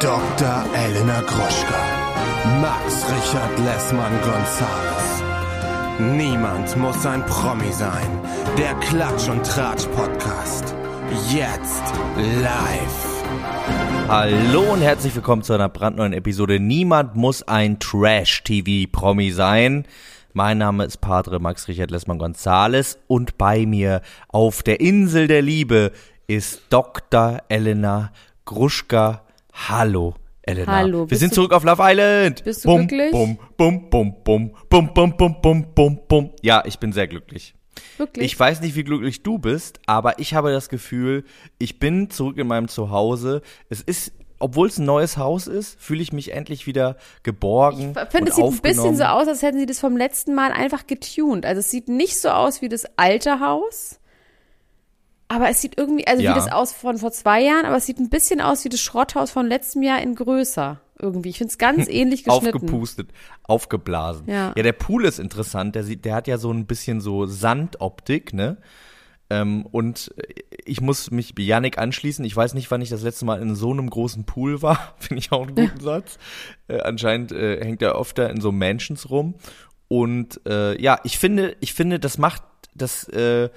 Dr. Elena Gruschka. Max Richard Lessmann Gonzales. Niemand muss ein Promi sein. Der Klatsch und Tratsch Podcast. Jetzt live. Hallo und herzlich willkommen zu einer brandneuen Episode. Niemand muss ein Trash-TV-Promi sein. Mein Name ist Padre Max Richard Lessmann Gonzales und bei mir auf der Insel der Liebe ist Dr. Elena Gruschka. Hallo, Elena. Hallo, Wir sind zurück auf Love Island. Bist du bum, glücklich? Bum, bum, bum, bum, bum, bum, bum, bum, bum, bum. Ja, ich bin sehr glücklich. Wirklich? Ich weiß nicht, wie glücklich du bist, aber ich habe das Gefühl, ich bin zurück in meinem Zuhause. Es ist, obwohl es ein neues Haus ist, fühle ich mich endlich wieder geborgen. ich finde, es sieht ein bisschen so aus, als hätten sie das vom letzten Mal einfach getuned. Also es sieht nicht so aus wie das alte Haus. Aber es sieht irgendwie, also Ja. wie das aus von vor zwei Jahren, aber es sieht ein bisschen aus wie das Schrotthaus von letztem Jahr in größer. Irgendwie. Ich finde es ganz ähnlich geschnitten. Aufgepustet, aufgeblasen. Ja. ja, der Pool ist interessant. Der, sieht, der hat ja so ein bisschen so Sandoptik, ne? Ähm, und ich muss mich Janik anschließen. Ich weiß nicht, wann ich das letzte Mal in so einem großen Pool war. Finde ich auch einen guten Satz. Äh, anscheinend äh, hängt er öfter in so Mansions rum. Und äh, ja, ich finde, ich finde, das macht, das, äh,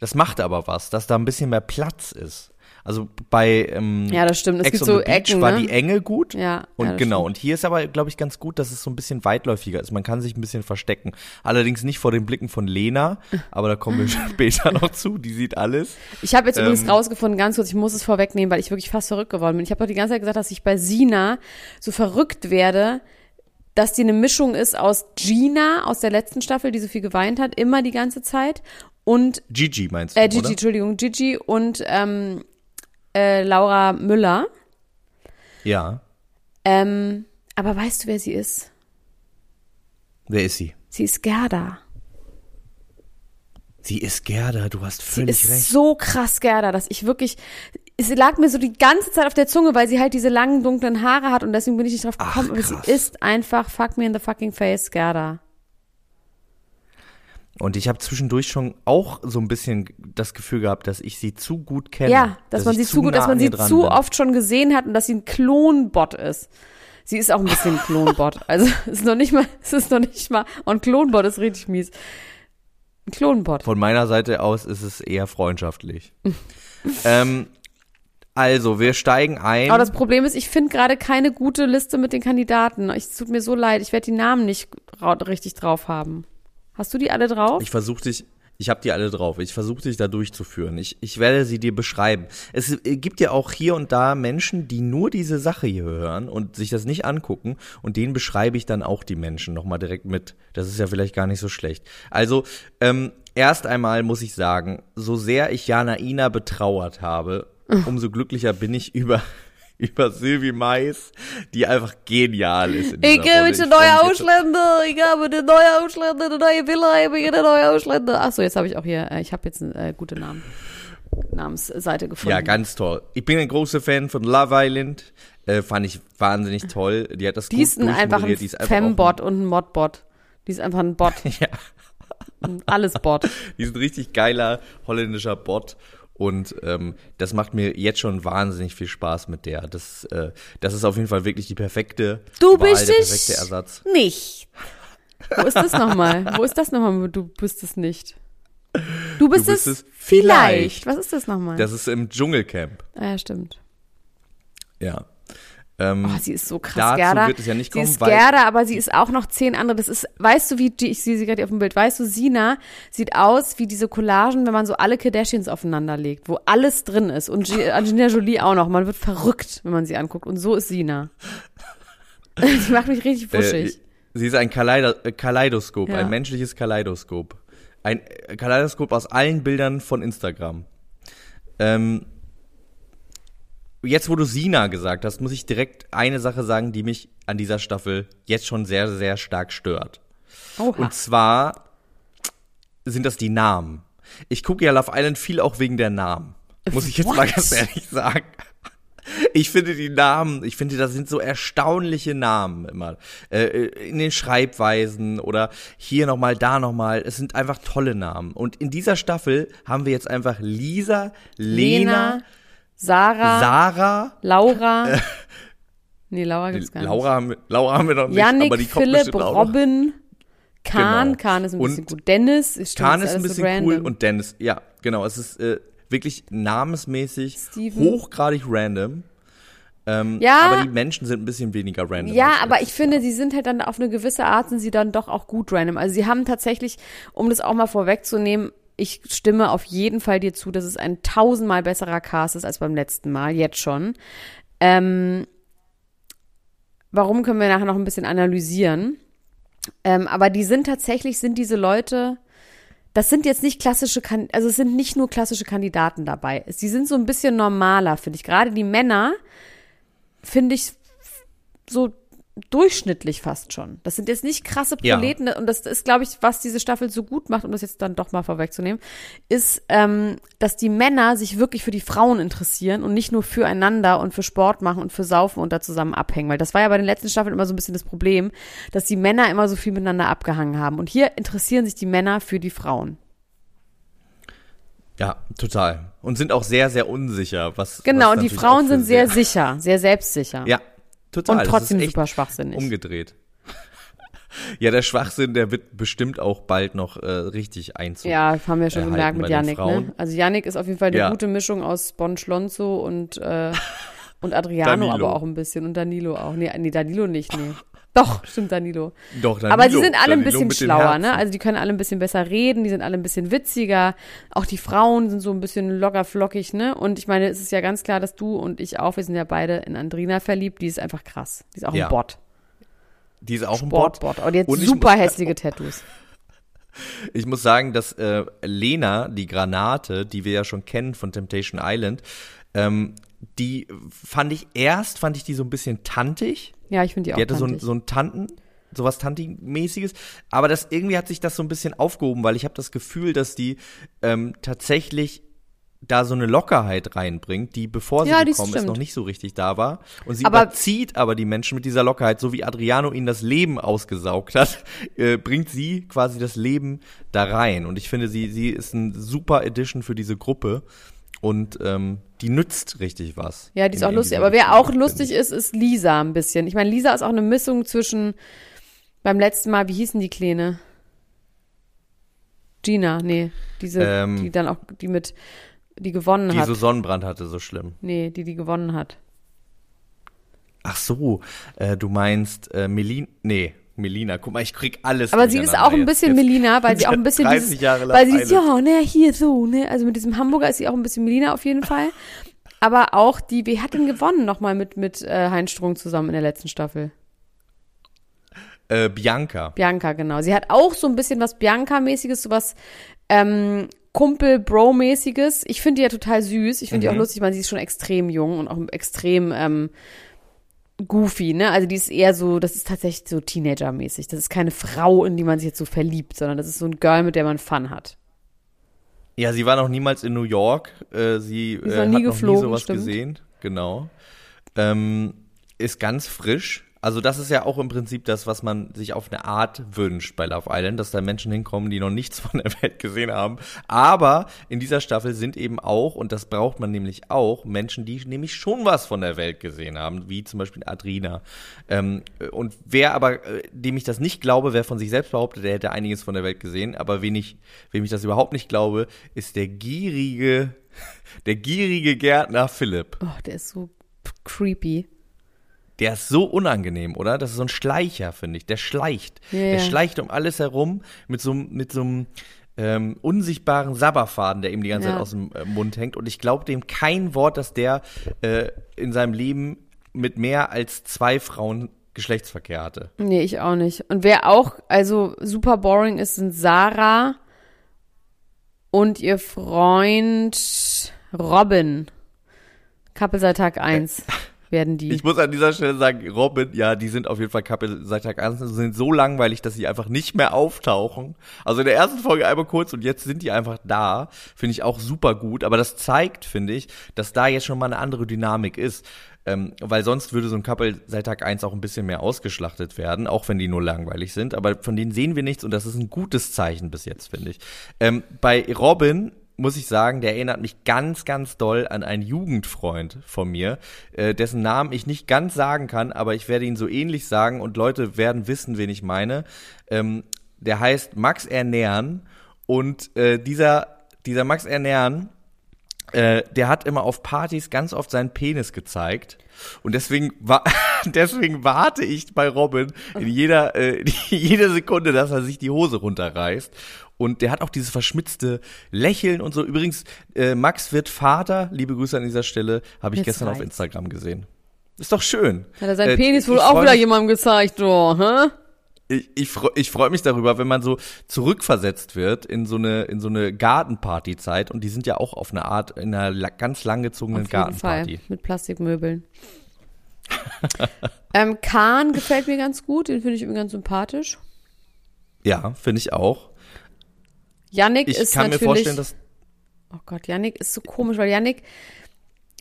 das macht aber was, dass da ein bisschen mehr Platz ist. Also bei ähm, Ja, das stimmt. Es Ex gibt so Beach Ecken, war ne? die Enge gut. Ja, Und ja, genau. stimmt. Und hier ist aber, glaube ich, ganz gut, dass es so ein bisschen weitläufiger ist. Man kann sich ein bisschen verstecken. Allerdings nicht vor den Blicken von Lena, aber da kommen wir später noch zu. Die sieht alles. Ich habe jetzt übrigens Ähm, rausgefunden, ganz kurz, ich muss es vorwegnehmen, weil ich wirklich fast verrückt geworden bin. Ich habe doch die ganze Zeit gesagt, dass ich bei Sina so verrückt werde, dass die eine Mischung ist aus Gina aus der letzten Staffel, die so viel geweint hat, immer die ganze Zeit, und Gigi meinst du, äh, Gigi, oder? Entschuldigung, Gigi und ähm, äh, Laura Müller. Ja. Ähm, aber weißt du, wer sie ist? Wer ist sie? Sie ist Gerda. Sie ist Gerda, du hast Sie völlig ist recht. so krass Gerda, dass ich wirklich, es lag mir so die ganze Zeit auf der Zunge, weil sie halt diese langen, dunklen Haare hat und deswegen bin ich nicht drauf Ach, gekommen. aber krass. sie ist einfach fuck me in the fucking face, Gerda. Und ich habe zwischendurch schon auch so ein bisschen das Gefühl gehabt, dass ich sie zu gut kenne. Ja, dass, man ich sie zu gut, nah dass man an sie zu bin. oft schon gesehen hat und dass sie ein Klonbot ist. Sie ist auch ein bisschen ein Klonbot. Also es ist noch nicht mal, es ist noch nicht mal, und ein Klonbot ist richtig mies. Ein Klonbot. Von meiner Seite aus ist es eher freundschaftlich. ähm, also, wir steigen ein. Aber das Problem ist, ich finde gerade keine gute Liste mit den Kandidaten. Es tut mir so leid, ich werde die Namen nicht richtig drauf haben. Hast du die alle drauf? Ich versuche dich, ich habe die alle drauf. Ich versuche dich da durchzuführen. Ich, ich werde sie dir beschreiben. Es gibt ja auch hier und da Menschen, die nur diese Sache hier hören und sich das nicht angucken. Und denen beschreibe ich dann auch die Menschen nochmal direkt mit. Das ist ja vielleicht gar nicht so schlecht. Also, ähm, erst einmal muss ich sagen, so sehr ich Jana Ina betrauert habe, umso glücklicher bin ich über über Sylvie Mais, die einfach genial ist. In Ich gehe mit den neuen Ausländer. Ich habe den neuen Ausländer, den neue Villa, ich bin der neue Ausländer. Ach so, jetzt habe ich auch hier, äh, ich habe jetzt eine äh, gute Namen, Namensseite gefunden. Ja, ganz toll. Ich bin ein großer Fan von Love Island. Äh, fand ich wahnsinnig toll. Die hat das die gut ist ein, einfach ein. Die ist einfach Fembot und ein Modbot. Die ist einfach ein Bot. Ja, Alles Bot. die ist ein richtig geiler holländischer Bot. Und ähm, das macht mir jetzt schon wahnsinnig viel Spaß mit der. Das, äh, das ist auf jeden Fall wirklich die perfekte Du Wahl, bist der perfekte Ersatz. nicht. Wo ist das nochmal? Wo ist das nochmal? Du bist es nicht. Du bist, bist es, es vielleicht. vielleicht. Was ist das nochmal? Das ist im Dschungelcamp. ah, ja, stimmt. Ja. Ähm, Oh, sie ist so krass, dazu Gerda. wird es ja nicht sie kommen, ist weil- Gerda, aber sie ist auch noch zehn andere. Das ist, weißt du, wie die, ich sehe sie gerade hier auf dem Bild, weißt du, Sina sieht aus wie diese Collagen, wenn man so alle Kardashians aufeinander legt, wo alles drin ist. Und G- Angelina Jolie auch noch. Man wird verrückt, wenn man sie anguckt. Und so ist Sina. sie macht mich richtig Äh, wuschig. sie ist ein Kaleido äh, Kaleidoskop, Ja. ein menschliches Kaleidoskop. Ein äh, Kaleidoskop aus allen Bildern von Instagram. Ähm, jetzt, wo du Sina gesagt hast, muss ich direkt eine Sache sagen, die mich an dieser Staffel jetzt schon sehr, sehr stark stört. Oha. Und zwar sind das die Namen. Ich gucke ja Love Island viel auch wegen der Namen. Muss ich jetzt mal What? ganz ehrlich sagen. Ich finde die Namen, ich finde, das sind so erstaunliche Namen immer. Äh, in den Schreibweisen oder hier nochmal, da nochmal. Es sind einfach tolle Namen. Und in dieser Staffel haben wir jetzt einfach Lisa, Lena, Lena, Sarah, Sarah, Laura, Nee, Laura gibt's gar Laura haben, wir- Laura haben wir noch nicht, nicht. aber die kommt Philipp. Robin, Kahn. Genau. Kahn ist ein bisschen Und gut. Dennis, ist stimmt, Kahn ist ein alles so bisschen cool und Dennis, ja, genau. Es ist äh, wirklich namensmäßig Steven. hochgradig random. Ähm, Ja. Aber die Menschen sind ein bisschen weniger random. Ja, aber ich finde, sie sind halt dann auf eine gewisse Art, sind sie dann doch auch gut random. Also sie haben tatsächlich, um das auch mal vorwegzunehmen, ich stimme auf jeden Fall dir zu, dass es ein tausendmal besserer Cast ist als beim letzten Mal, jetzt schon. Ähm, warum können wir nachher noch ein bisschen analysieren? Ähm, aber die sind tatsächlich, sind diese Leute, das sind jetzt nicht klassische, also es sind nicht nur klassische Kandidaten dabei. Sie sind so ein bisschen normaler, finde ich. Gerade die Männer, finde ich so durchschnittlich fast schon. Das sind jetzt nicht krasse Ja. Proleten und das ist, glaube ich, was diese Staffel so gut macht, um das jetzt dann doch mal vorwegzunehmen, ist, ähm, dass die Männer sich wirklich für die Frauen interessieren und nicht nur füreinander und für Sport machen und für Saufen und da zusammen abhängen. Weil das war ja bei den letzten Staffeln immer so ein bisschen das Problem, dass die Männer immer so viel miteinander abgehangen haben. Und hier interessieren sich die Männer für die Frauen. Ja, total. Und sind auch sehr, sehr unsicher. Was, Genau, was und die Frauen sind sehr sicher, sehr selbstsicher. Ja, total. Und trotzdem super schwachsinnig. umgedreht. Ja, der Schwachsinn, der wird bestimmt auch bald noch äh, richtig Einzug. Ja, haben wir schon gemerkt mit Yannick. Ne? Also Yannick ist auf jeden Fall eine Ja. gute Mischung aus Bon Schlonzo und, äh, und Adriano Danilo. aber auch ein bisschen und Danilo auch. Nee, nee Danilo nicht, nee. Doch, stimmt Danilo. Doch, Danilo, aber sie sind alle ein bisschen schlauer, ne? Also die können alle ein bisschen besser reden, die sind alle ein bisschen witziger. Auch die Frauen sind so ein bisschen locker flockig, ne? Und ich meine, es ist ja ganz klar, dass du und ich auch, wir sind ja beide in Andrina verliebt, die ist einfach krass. Die ist auch Ja. ein Bot. Die ist auch ein Bot. Hat Und ich super muss- hässliche Tattoos. Ich muss sagen, dass äh, Lena, die Granate, die wir ja schon kennen von Temptation Island, ähm, die fand ich erst, fand ich die so ein bisschen tantig. Ja, ich finde die auch Die hatte so ein, kantig. so ein Tanten, sowas Tanti-mäßiges. Aber das irgendwie hat sich das so ein bisschen aufgehoben, weil ich habe das Gefühl, dass die ähm, tatsächlich da so eine Lockerheit reinbringt, die bevor sie Ja, gekommen ist, noch nicht so richtig da war. Und sie Aber- überzieht aber die Menschen mit dieser Lockerheit, so wie Adriano ihnen das Leben ausgesaugt hat, äh, bringt sie quasi das Leben da rein. Und ich finde, sie, sie ist ein super Edition für diese Gruppe. Und ähm, die nützt richtig was. Ja, die ist in- auch lustig. Aber wer auch lustig ist, ist Lisa ein bisschen. Ich meine, Lisa ist auch eine Mischung zwischen beim letzten Mal, wie hießen die Kleine? Gina, nee, diese, Ähm, die dann auch, die mit, die gewonnen Die hat. so Sonnenbrand hatte, so schlimm. nee, die, die gewonnen hat. Ach so, äh, du meinst äh, Melin, nee, Melina. Guck mal, ich krieg alles. Aber sie ist auch ein bisschen jetzt. Melina, weil sie auch ein bisschen 30 dieses, Jahre lang weil sie Island. ja, ne, hier so, ne, also mit diesem Hamburger ist sie auch ein bisschen Melina auf jeden Fall. Aber auch die, wer hat denn gewonnen nochmal mit, mit äh, Heinz Strunk zusammen in der letzten Staffel? Äh, Bianca. Bianca, genau. Sie hat auch so ein bisschen was Bianca-mäßiges, so was ähm, Kumpel-Bro-mäßiges. Ich finde die ja total süß. Ich finde die auch Mhm. lustig, weil sie ist schon extrem jung und auch extrem ähm, goofy, ne? Also die ist eher so, das ist tatsächlich so Teenager-mäßig. Das ist keine Frau, in die man sich jetzt so verliebt, sondern das ist so ein Girl, mit der man Fun hat. Ja, sie war noch niemals in New York. Äh, sie äh, hat noch nie sowas stimmt. gesehen. Genau. Ähm, ist ganz frisch. Also das ist ja auch im Prinzip das, was man sich auf eine Art wünscht bei Love Island, dass da Menschen hinkommen, die noch nichts von der Welt gesehen haben. Aber in dieser Staffel sind eben auch, und das braucht man nämlich auch, Menschen, die nämlich schon was von der Welt gesehen haben, wie zum Beispiel Adrina. Ähm, und wer aber, äh, dem ich das nicht glaube, wer von sich selbst behauptet, der hätte einiges von der Welt gesehen, aber wen ich, wem ich das überhaupt nicht glaube, ist der gierige, der gierige Gärtner Philipp. Oh, der ist so creepy. Der ist so unangenehm, oder? Das ist so ein Schleicher, finde ich. Der schleicht. Ja, Der ja. schleicht um alles herum mit so, einem- mit so einem ähm, unsichtbaren Sabberfaden, der ihm die ganze Ja. Zeit aus dem äh, Mund hängt. Und ich glaube dem kein Wort, dass der äh, in seinem Leben mit mehr als zwei Frauen Geschlechtsverkehr hatte. Nee, ich auch nicht. Und wer auch, also super boring ist, sind Sarah und ihr Freund Robin. Couple seit Tag 1 werden die. Ich muss an dieser Stelle sagen, Robin, ja, die sind auf jeden Fall Couple seit Tag 1, sind so langweilig, dass sie einfach nicht mehr auftauchen. Also in der ersten Folge einmal kurz und jetzt sind die einfach da. Finde ich auch super gut. Aber das zeigt, finde ich, dass da jetzt schon mal eine andere Dynamik ist. Ähm, weil sonst würde so ein Couple seit Tag 1 auch ein bisschen mehr ausgeschlachtet werden, auch wenn die nur langweilig sind. Aber von denen sehen wir nichts und das ist ein gutes Zeichen bis jetzt, finde ich. Ähm, bei Robin muss ich sagen, der erinnert mich ganz, ganz doll an einen Jugendfreund von mir, äh, dessen Namen ich nicht ganz sagen kann, aber ich werde ihn so ähnlich sagen und Leute werden wissen, wen ich meine. Ähm, der heißt Max Ernähren und äh, dieser, dieser Max Ernähren, äh, der hat immer auf Partys ganz oft seinen Penis gezeigt. Und deswegen war, deswegen warte ich bei Robin in jeder, äh, jede Sekunde, dass er sich die Hose runterreißt. Und der hat auch dieses verschmitzte Lächeln und so. Übrigens, äh, Max wird Vater. Liebe Grüße an dieser Stelle. Habe ich Jetzt gestern auf reicht's. Instagram gesehen. Ist doch schön. Hat er seinen Äh, Penis wohl auch freu wieder jemandem gezeigt, oh, hä? Ich, ich, freu, ich freue mich darüber, wenn man so zurückversetzt wird in so eine in so eine Gartenpartyzeit und die sind ja auch auf eine Art in einer la ganz langgezogenen Auf jeden Fall. Gartenparty. Mit Plastikmöbeln. ähm, Kahn gefällt mir ganz gut, den finde ich irgendwie ganz sympathisch. Ja, finde ich auch. Yannick Ich ist kann mir natürlich. vorstellen, dass oh Gott, Yannick ist so komisch, weil Yannick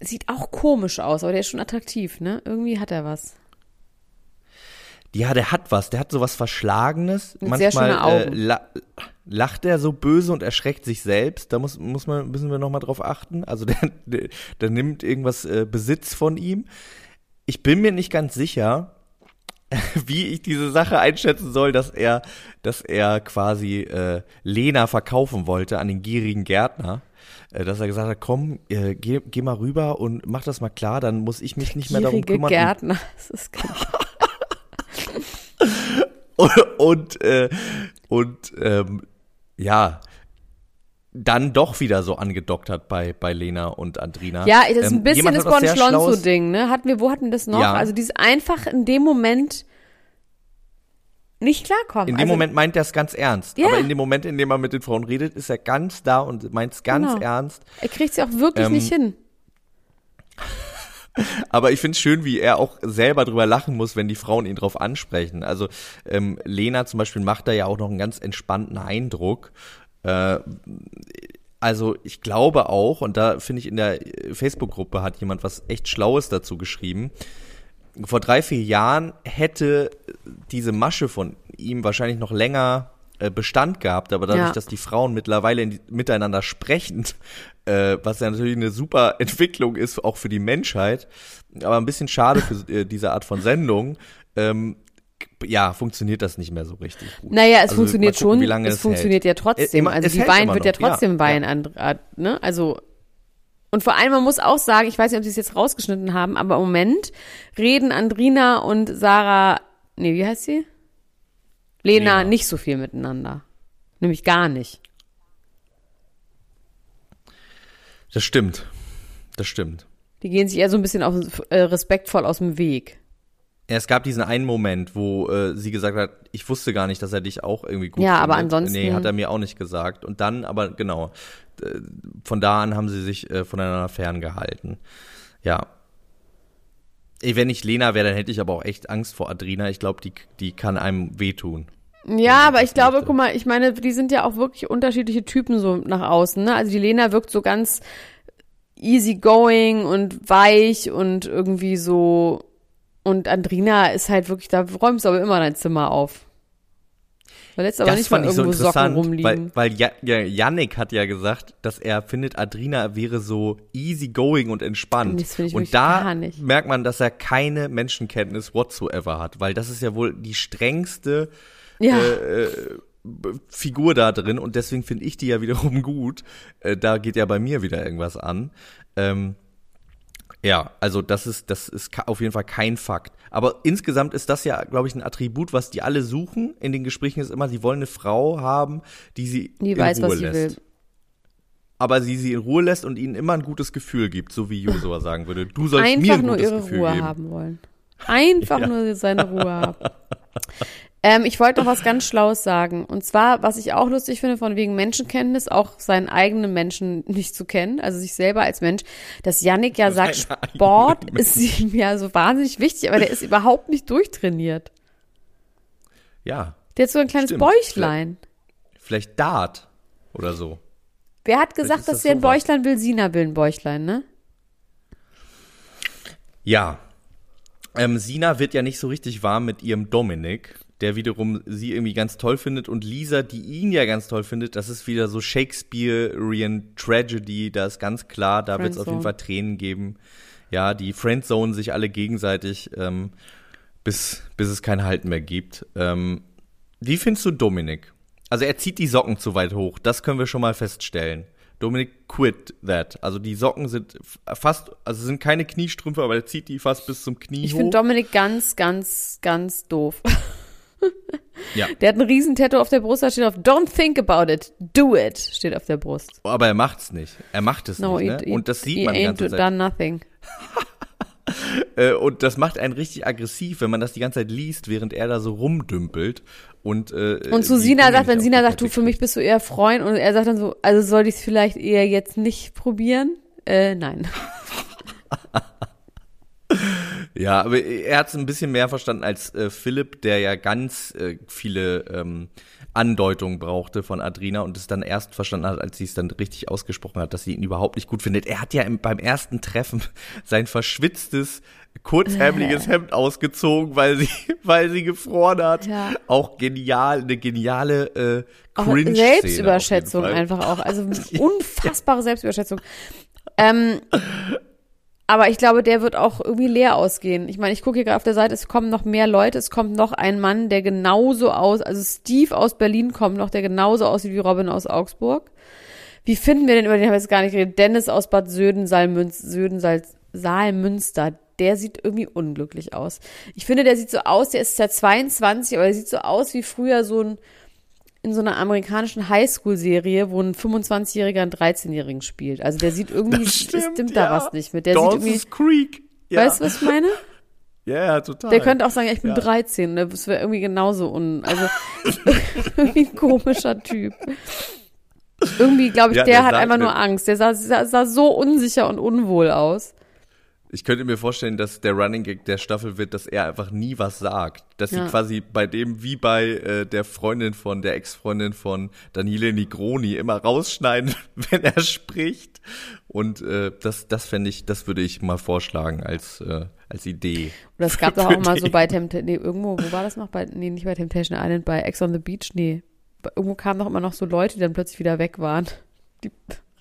sieht auch komisch aus, aber der ist schon attraktiv, ne? Irgendwie hat er was. ja, der hat was, der hat so was Verschlagenes. Sehr Manchmal. Äh, la lacht er so böse und erschreckt sich selbst. Da muss muss man müssen wir noch mal drauf achten. Also der der, der nimmt irgendwas äh, Besitz von ihm. Ich bin mir nicht ganz sicher, wie ich diese Sache einschätzen soll, dass er, dass er quasi äh, Lena verkaufen wollte an den gierigen Gärtner. Äh, dass er gesagt hat, komm, äh, geh, geh mal rüber und mach das mal klar, dann muss ich mich nicht mehr darum kümmern. Gärtner. Das ist. Und, und, äh, und ähm, ja, dann doch wieder so angedockt hat bei, bei Lena und Andrina. Ja, das ist Ähm, ein bisschen jemand das Bonschlonzo-Ding, ne? Hatten wir, wo hatten wir das noch? Ja. Also dieses einfach in dem Moment nicht klarkommen. In dem also, Moment meint er es ganz ernst. Ja. Aber in dem Moment, in dem er mit den Frauen redet, ist er ganz da und meint es ganz Genau. ernst. Er kriegt sie auch wirklich Ähm, nicht hin. Aber ich finde es schön, wie er auch selber drüber lachen muss, wenn die Frauen ihn drauf ansprechen. Also ähm, Lena zum Beispiel macht da ja auch noch einen ganz entspannten Eindruck. Äh, also ich glaube auch, und da finde ich in der Facebook-Gruppe hat jemand was echt Schlaues dazu geschrieben. Vor drei, vier Jahren hätte diese Masche von ihm wahrscheinlich noch länger äh, Bestand gehabt, aber dadurch, Ja. dass die Frauen mittlerweile die, miteinander sprechen, äh, was ja natürlich eine super Entwicklung ist, auch für die Menschheit, aber ein bisschen schade für äh, diese Art von Sendung, ähm, ja, funktioniert das nicht mehr so richtig gut. Naja, es Also, funktioniert gucken, schon, es es funktioniert hält. ja trotzdem. Also es die Wein wird ja noch, ja, trotzdem Wein ja. an- ne? Also und vor allem, man muss auch sagen, ich weiß nicht, ob sie es jetzt rausgeschnitten haben, aber im Moment reden Andrina und Sarah, nee, wie heißt sie? Lena, Lena. nicht so viel miteinander. Nämlich gar nicht. Das stimmt. Das stimmt. Die gehen sich eher so ein bisschen auf, äh, respektvoll aus dem Weg. Ja, es gab diesen einen Moment, wo äh, sie gesagt hat, ich wusste gar nicht, dass er dich auch irgendwie gut Ja, findet. aber ansonsten- Nee, hat er mir auch nicht gesagt. Und dann, aber genau, äh, von da an haben sie sich äh, voneinander ferngehalten. Ja. Ey, Wenn ich Lena wäre, dann hätte ich aber auch echt Angst vor Adrina. Ich glaube, die, die kann einem wehtun. Ja, aber ich glaube, guck mal, ich meine, die sind ja auch wirklich unterschiedliche Typen so nach außen. Ne? Also die Lena wirkt so ganz easygoing und weich und irgendwie so. Und Andrina ist halt wirklich, da räumst du aber immer dein Zimmer auf. Da lässt aber das nicht mal fand ich so irgendwo Socken interessant, rumliegen. weil, weil ja, ja, Yannick hat ja gesagt, dass er findet, Adrina wäre so easygoing und entspannt. Das ich und da merkt man, dass er keine Menschenkenntnis whatsoever hat, weil das ist ja wohl die strengste ja, äh, B- Figur da drin und deswegen finde ich die ja wiederum gut. Äh, da geht ja bei mir wieder irgendwas an. Ähm, ja, also das ist, das ist auf jeden Fall kein Fakt. Aber insgesamt ist das ja, glaube ich, ein Attribut, was die alle suchen. In den Gesprächen ist immer, sie wollen eine Frau haben, die sie die in weiß, Ruhe was sie lässt. will. Aber sie sie in Ruhe lässt und ihnen immer ein gutes Gefühl gibt, so wie Josua sagen würde. Du sollst mir Einfach ein nur gutes ihre Gefühl Ruhe geben. haben wollen. Einfach nur seine Ruhe haben. Ähm, ich wollte noch was ganz Schlaues sagen. Und zwar, was ich auch lustig finde, von wegen Menschenkenntnis, auch seinen eigenen Menschen nicht zu kennen, also sich selber als Mensch, dass Yannick ja sagt, Sport ist ihm ja so wahnsinnig wichtig, aber der ist überhaupt nicht durchtrainiert. Ja, Der hat so ein kleines Stimmt. Bäuchlein. vielleicht Dart oder so. Wer hat gesagt, dass das der ein sowas. Bäuchlein will? Sina will ein Bäuchlein, ne? Ja. Ähm, Sina wird ja nicht so richtig warm mit ihrem Dominik. Der wiederum sie irgendwie ganz toll findet und Lisa, die ihn ja ganz toll findet, das ist wieder so Shakespearean Tragedy, da ist ganz klar, da wird es auf jeden Fall Tränen geben. Ja, die Friendzone sich alle gegenseitig, ähm, bis, bis es kein Halten mehr gibt. Ähm, wie findest du Dominik? Also er zieht die Socken zu weit hoch, das können wir schon mal feststellen. Dominik quit that. Also die Socken sind fast, also sind keine Kniestrümpfe, aber er zieht die fast bis zum Knie Ich hoch. finde Dominik ganz, ganz, ganz doof. Ja. Der hat ein riesen Tattoo auf der Brust, da steht auf Don't think about it, do it, steht auf der Brust. aber er macht's nicht. Er macht es No, nicht. it, Ne? Und das sieht man die ganze Zeit. done nothing. Äh, und das macht einen richtig aggressiv, wenn man das die ganze Zeit liest, während er da so rumdümpelt. Und, äh, Und zu Sina sagt, wenn Sina sagt, du, für mich bist du eher Freund und er sagt dann so, also soll ich es vielleicht eher jetzt nicht probieren? Äh, nein. Ja, aber er hat es ein bisschen mehr verstanden als äh, Philipp, der ja ganz äh, viele ähm, Andeutungen brauchte von Adrina und es dann erst verstanden hat, als sie es dann richtig ausgesprochen hat, dass sie ihn überhaupt nicht gut findet. Er hat ja im, beim ersten Treffen sein verschwitztes, kurzärmeliges Hemd ausgezogen, weil sie, weil sie gefroren hat. Ja. Auch genial, eine geniale äh, cringe Selbstüberschätzung einfach auch. Also unfassbare Selbstüberschätzung. Ähm, aber ich glaube, der wird auch irgendwie leer ausgehen. Ich meine, ich gucke hier gerade auf der Seite, es kommen noch mehr Leute, es kommt noch ein Mann, der genauso aus, also Steve aus Berlin kommt noch, der genauso aussieht wie Robin aus Augsburg. Wie finden wir denn, über den haben wir jetzt gar nicht geredet, Dennis aus Bad Söden-Saalmünz, Söden Saalmünster, der sieht irgendwie unglücklich aus. Ich finde, der sieht so aus, der ist ja 22, aber der sieht so aus wie früher so ein, in so einer amerikanischen Highschool-Serie, wo ein 25-Jähriger einen 13-Jährigen spielt. Also der sieht irgendwie, stimmt, stimmt ja. da was nicht mit. Der sieht irgendwie, Dawson's Creek. Ja. weißt du, was ich meine? Ja, ja, total. Der könnte auch sagen, ich bin Ja. 13. Das wäre irgendwie genauso un, also irgendwie ein komischer Typ. Irgendwie, glaube ich, Ja, der, der hat einfach nur Angst. Der sah, sah, sah so unsicher und unwohl aus. Ich könnte mir vorstellen, dass der Running Gag der Staffel wird, dass er einfach nie was sagt. Dass Ja. sie quasi bei dem, wie bei äh, der Freundin von, der Ex-Freundin von Daniele Nigroni, immer rausschneiden, wenn er spricht. Und äh, das, das fände ich, das würde ich mal vorschlagen als, äh, als Idee. Oder es gab doch Für auch mal so bei Temptation, nee, irgendwo, wo war das noch? Bei, nee, nicht bei Temptation Island, bei Ex on the Beach, nee. Irgendwo kamen doch immer noch so Leute, die dann plötzlich wieder weg waren. Die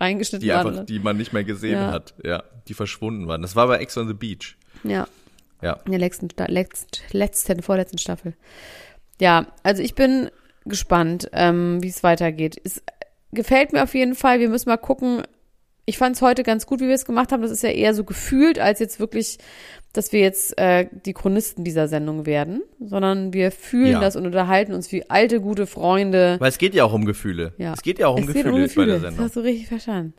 reingeschnitten Die waren. einfach, die man nicht mehr gesehen Ja. hat. Ja, die verschwunden waren. Das war bei Ex on the Beach. Ja. Ja. In der letzten, Sta- letzt, letzten, vorletzten Staffel. Ja, also ich bin gespannt, ähm, wie es weitergeht. Es gefällt mir auf jeden Fall. Wir müssen mal gucken. Ich fand es heute ganz gut, wie wir es gemacht haben. Das ist ja eher so gefühlt, als jetzt wirklich, dass wir jetzt äh, die Chronisten dieser Sendung werden, sondern wir fühlen Ja. das und unterhalten uns wie alte, gute Freunde. Weil es geht ja auch um Gefühle. Ja. Es geht ja auch um Es geht Gefühle, bei der Das Sendung. hast du richtig verstanden.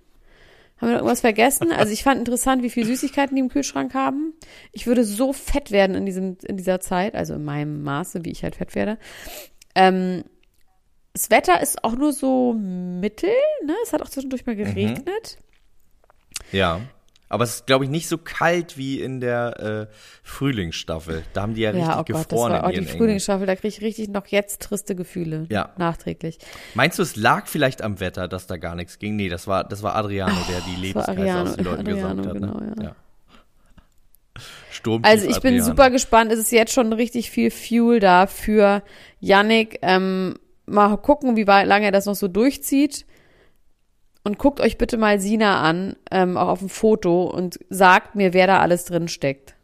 Haben wir noch irgendwas vergessen? Also ich fand interessant, wie viel Süßigkeiten die im Kühlschrank haben. Ich würde so fett werden in diesem, in dieser Zeit, also in meinem Maße, wie ich halt fett werde. Ähm, das Wetter ist auch nur so mittel, ne? Es hat auch zwischendurch Mhm. mal geregnet. Ja. Aber es ist, glaube ich, nicht so kalt wie in der äh, Frühlingsstaffel. Da haben die ja, richtig Ja, oh Gott, das gefroren war auch in die. Frühlingsstaffel, da kriege ich richtig noch jetzt triste Gefühle. Ja. Nachträglich. Meinst du, es lag vielleicht am Wetter, dass da gar nichts ging? Nee, das war, das war Adriano, der die das Lebenskreise aus den Leuten Adriano, gesaugt hat. genau, ne? ja. Sturm Also ich bin super gespannt. Es ist jetzt schon richtig viel Fuel da für Yannick. Ähm, mal gucken, wie weit- lange er das noch so durchzieht. Und guckt euch bitte mal Sina an, ähm, auch auf dem Foto und sagt mir, wer da alles drin steckt.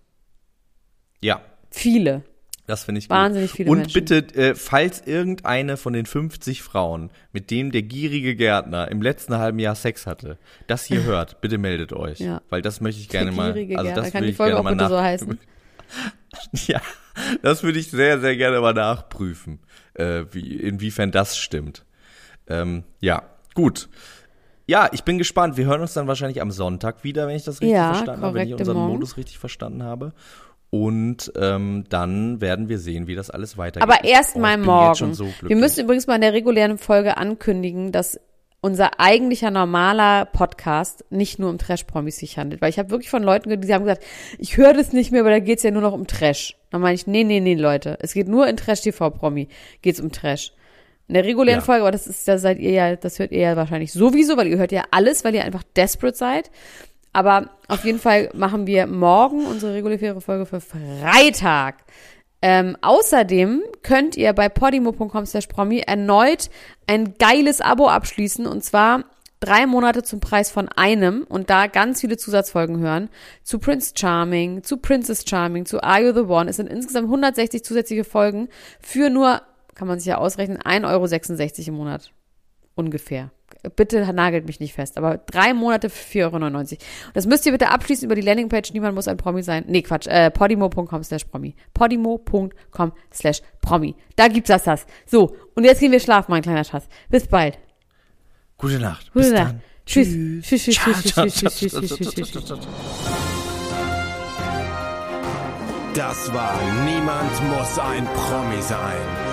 Ja, Viele. das finde ich gut. Wahnsinnig viele Und Menschen. bitte, äh, falls irgendeine von den 50 Frauen, mit dem der gierige Gärtner im letzten halben Jahr Sex hatte, das hier hört, bitte meldet euch. Ja. Weil das möchte ich gerne mal. Also Gärtner. das Kann die Folge auch bitte so heißen? Ja, das würde ich sehr, sehr gerne mal nachprüfen, äh, wie, inwiefern das stimmt. Ähm, ja, gut. Ja, ich bin gespannt. Wir hören uns dann wahrscheinlich am Sonntag wieder, wenn ich das richtig Ja, verstanden habe, wenn ich unseren Morgen. Modus richtig verstanden habe. Und ähm, dann werden wir sehen, wie das alles weitergeht. Aber erst Oh, morgen. So wir müssen übrigens mal in der regulären Folge ankündigen, dass unser eigentlicher normaler Podcast nicht nur um Trash-Promis sich handelt. Weil ich habe wirklich von Leuten gehört, die haben gesagt, ich höre das nicht mehr, aber da geht's ja nur noch um Trash. Dann meine ich, nee, nee, nee, Leute. Es geht nur in Trash-TV-Promi. Geht's um Trash. In der regulären Ja. Folge, aber das ist, da seid ihr ja, das hört ihr ja wahrscheinlich sowieso, weil ihr hört ja alles, weil ihr einfach desperate seid. Aber auf jeden Fall machen wir morgen unsere reguläre Folge für Freitag. Ähm, außerdem könnt ihr bei podimo.com slash promi erneut ein geiles Abo abschließen und zwar drei Monate zum Preis von einem und da ganz viele Zusatzfolgen hören. Zu Prince Charming, zu Princess Charming, zu Are You the One. Es sind insgesamt 160 zusätzliche Folgen für nur, kann man sich ja ausrechnen, 1,66 Euro im Monat. Ungefähr. Bitte nagelt mich nicht fest, aber drei Monate für 4,99 Euro. Das müsst ihr bitte abschließen über die Landingpage. Niemand muss ein Promi sein. Nee, Quatsch. Äh, podimo.com slash Promi. Podimo.com slash Promi. Da gibt's das, das. So, und jetzt gehen wir schlafen, mein kleiner Schatz. Bis bald. Gute Nacht. Gute Bis Nacht. dann. Tschüss. Tschüss, tschüss, tschüss, tschüss, tschüss, tschüss, tschüss. Das war Niemand muss ein Promi sein.